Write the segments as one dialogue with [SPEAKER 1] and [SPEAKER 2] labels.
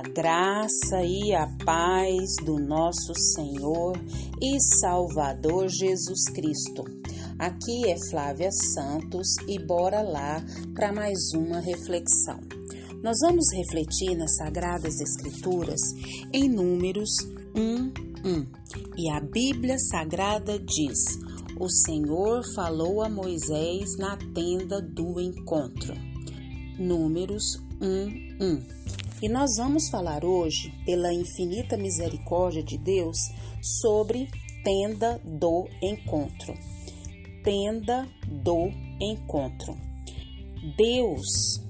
[SPEAKER 1] A graça e a paz do nosso Senhor e Salvador Jesus Cristo. Aqui é Flávia Santos e bora lá para mais uma reflexão. Nós vamos refletir nas Sagradas Escrituras em Números 1, 1. E a Bíblia Sagrada diz: O Senhor falou a Moisés na tenda do encontro. Números 1, 1. E nós vamos falar hoje, pela infinita misericórdia de Deus, sobre tenda do encontro. Tenda do encontro. Deus,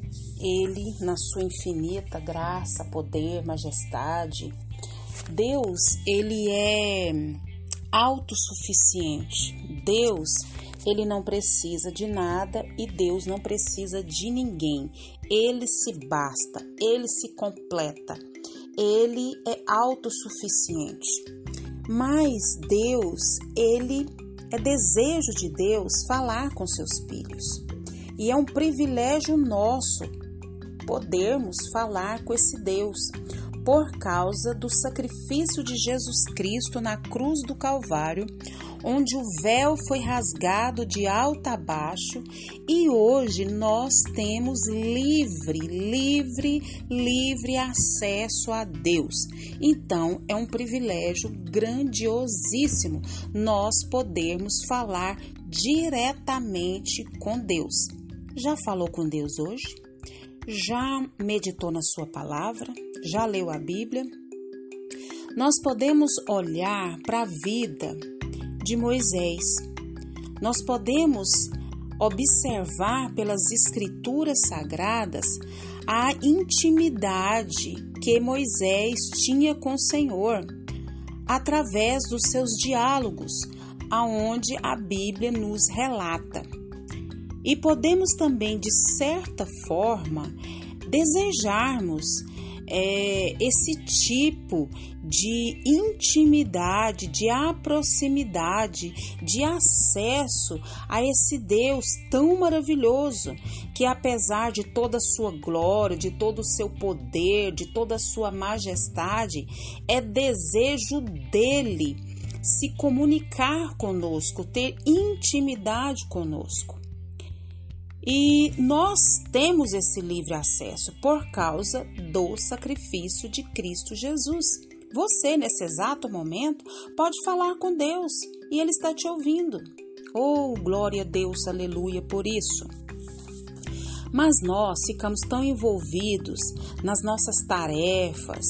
[SPEAKER 1] ele na sua infinita graça, poder, majestade, Deus, ele é autossuficiente. Deus, ele não precisa de nada e Deus não precisa de ninguém. Ele se basta, ele se completa. Ele é autossuficiente. Mas Deus, ele é desejo de Deus falar com seus filhos. E é um privilégio nosso podermos falar com esse Deus por causa do sacrifício de Jesus Cristo na cruz do Calvário, onde o véu foi rasgado de alto a baixo e hoje nós temos livre, livre, livre acesso a Deus. Então é um privilégio grandiosíssimo nós podermos falar diretamente com Deus. Já falou com Deus hoje? Já meditou na sua palavra? Já leu a Bíblia? Nós podemos olhar para a vida de Moisés. Nós podemos observar pelas escrituras sagradas a intimidade que Moisés tinha com o Senhor através dos seus diálogos, aonde a Bíblia nos relata. E podemos também, de certa forma, desejarmos é, esse tipo de intimidade, de aproximidade, de acesso a esse Deus tão maravilhoso que, apesar de toda a sua glória, de todo o seu poder, de toda a sua majestade, é desejo dele se comunicar conosco, ter intimidade conosco. E nós temos esse livre acesso por causa do sacrifício de Cristo Jesus. Você, nesse exato momento, pode falar com Deus e Ele está te ouvindo. Oh, glória a Deus, aleluia, por isso. Mas nós ficamos tão envolvidos nas nossas tarefas,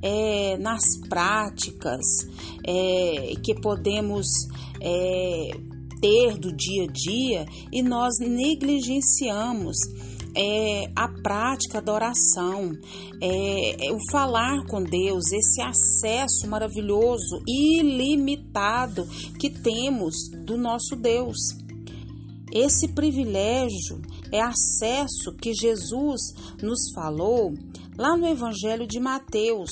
[SPEAKER 1] é, nas práticas é, que podemos é, ter do dia a dia e nós negligenciamos é, a prática da oração, é, é, o falar com Deus, esse acesso maravilhoso, ilimitado que temos do nosso Deus. Esse privilégio é acesso que Jesus nos falou lá no Evangelho de Mateus,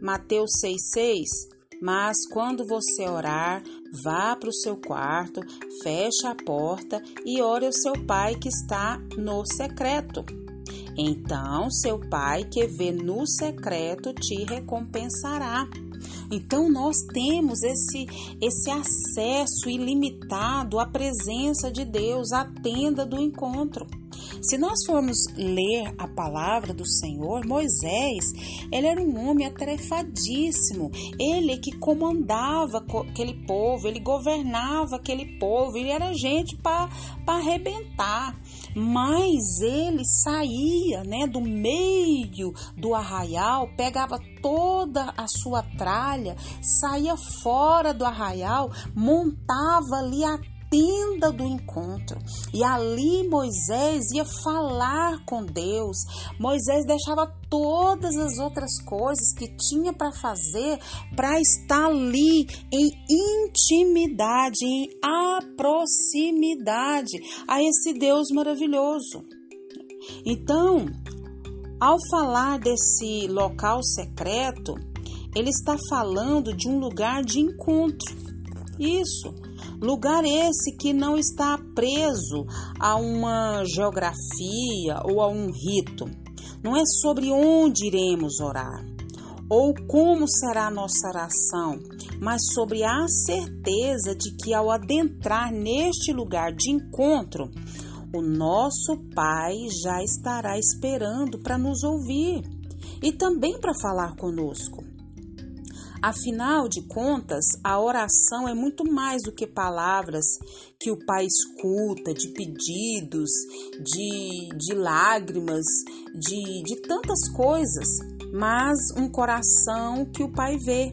[SPEAKER 1] Mateus 6,6. Mas quando você orar, vá para o seu quarto, feche a porta e ore ao seu pai que está no secreto. Então, seu pai que vê no secreto te recompensará. Então nós temos esse esse acesso ilimitado à presença de Deus, à tenda do encontro. Se nós formos ler a palavra do Senhor, Moisés, ele era um homem atarefadíssimo. Ele que comandava aquele povo, ele governava aquele povo, ele era gente para arrebentar. Mas ele saía, né, do meio do arraial, pegava toda a sua tralha, saía fora do arraial, montava ali a tenda do encontro. E ali Moisés ia falar com Deus. Moisés deixava todas as outras coisas que tinha para fazer para estar ali em intimidade, em proximidade a esse Deus maravilhoso. Então, ao falar desse local secreto, ele está falando de um lugar de encontro. Isso, Lugar esse que não está preso a uma geografia ou a um rito. não é sobre onde iremos orar ou como será a nossa oração, mas sobre a certeza de que ao adentrar neste lugar de encontro, o nosso Pai já estará esperando para nos ouvir e também para falar conosco. Afinal de contas, a oração é muito mais do que palavras que o Pai escuta, de pedidos, de, de lágrimas, de, de tantas coisas mas um coração que o Pai vê.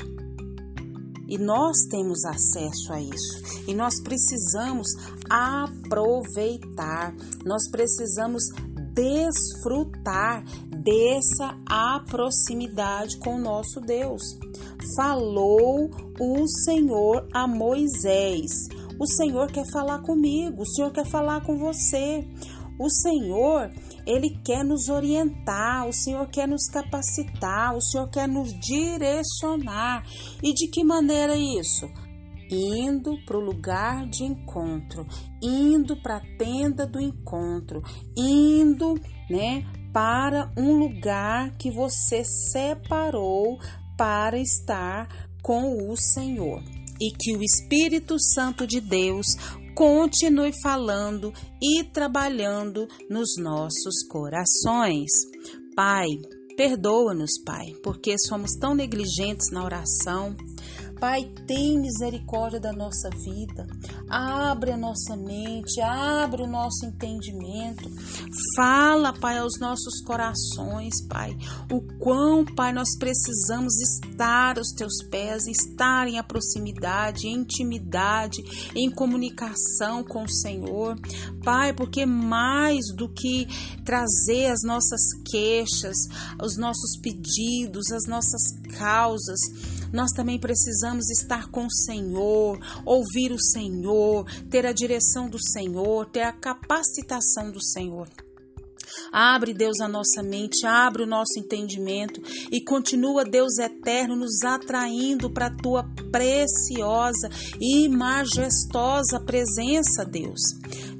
[SPEAKER 1] E nós temos acesso a isso. E nós precisamos aproveitar, nós precisamos desfrutar dessa proximidade com o nosso Deus. Falou o Senhor a Moisés. O Senhor quer falar comigo, o Senhor quer falar com você. O Senhor, ele quer nos orientar, o Senhor quer nos capacitar, o Senhor quer nos direcionar. E de que maneira isso? Indo para o lugar de encontro, indo para a tenda do encontro, indo, né, para um lugar que você separou para estar com o Senhor e que o Espírito Santo de Deus continue falando e trabalhando nos nossos corações. Pai, perdoa-nos, Pai, porque somos tão negligentes na oração. Pai, tem misericórdia da nossa vida. Abre a nossa mente, abre o nosso entendimento. Fala, Pai, aos nossos corações, Pai. O quão, Pai, nós precisamos estar aos teus pés, estar em proximidade, em intimidade, em comunicação com o Senhor. Pai, porque mais do que trazer as nossas queixas, os nossos pedidos, as nossas causas, nós também precisamos estar com o Senhor, ouvir o Senhor, ter a direção do Senhor, ter a capacitação do Senhor. Abre, Deus, a nossa mente, abre o nosso entendimento e continua, Deus eterno, nos atraindo para a tua preciosa e majestosa presença, Deus.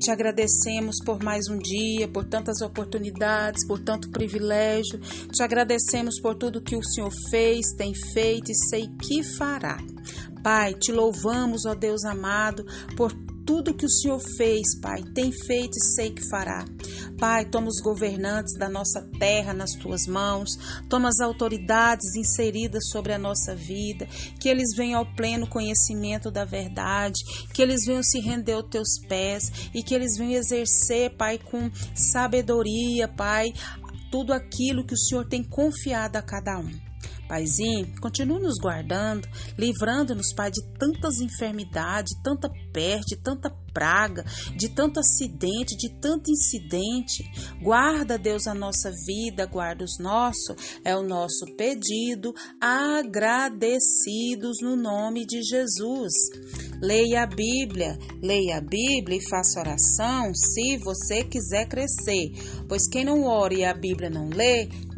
[SPEAKER 1] Te agradecemos por mais um dia, por tantas oportunidades, por tanto privilégio. Te agradecemos por tudo que o Senhor fez, tem feito e sei que fará. Pai, te louvamos, ó Deus amado, por tudo que o Senhor fez, Pai, tem feito e sei que fará. Pai, toma os governantes da nossa terra nas tuas mãos, toma as autoridades inseridas sobre a nossa vida, que eles venham ao pleno conhecimento da verdade, que eles venham se render aos teus pés e que eles venham exercer, Pai, com sabedoria, Pai, tudo aquilo que o Senhor tem confiado a cada um. Paizinho, continue nos guardando, livrando-nos, Pai, de tantas enfermidades, tanta peste, tanta praga, de tanto acidente, de tanto incidente. Guarda, Deus, a nossa vida, guarda os nossos, é o nosso pedido, agradecidos no nome de Jesus. Leia a Bíblia, leia a Bíblia e faça oração se você quiser crescer, pois quem não ora e a Bíblia não lê,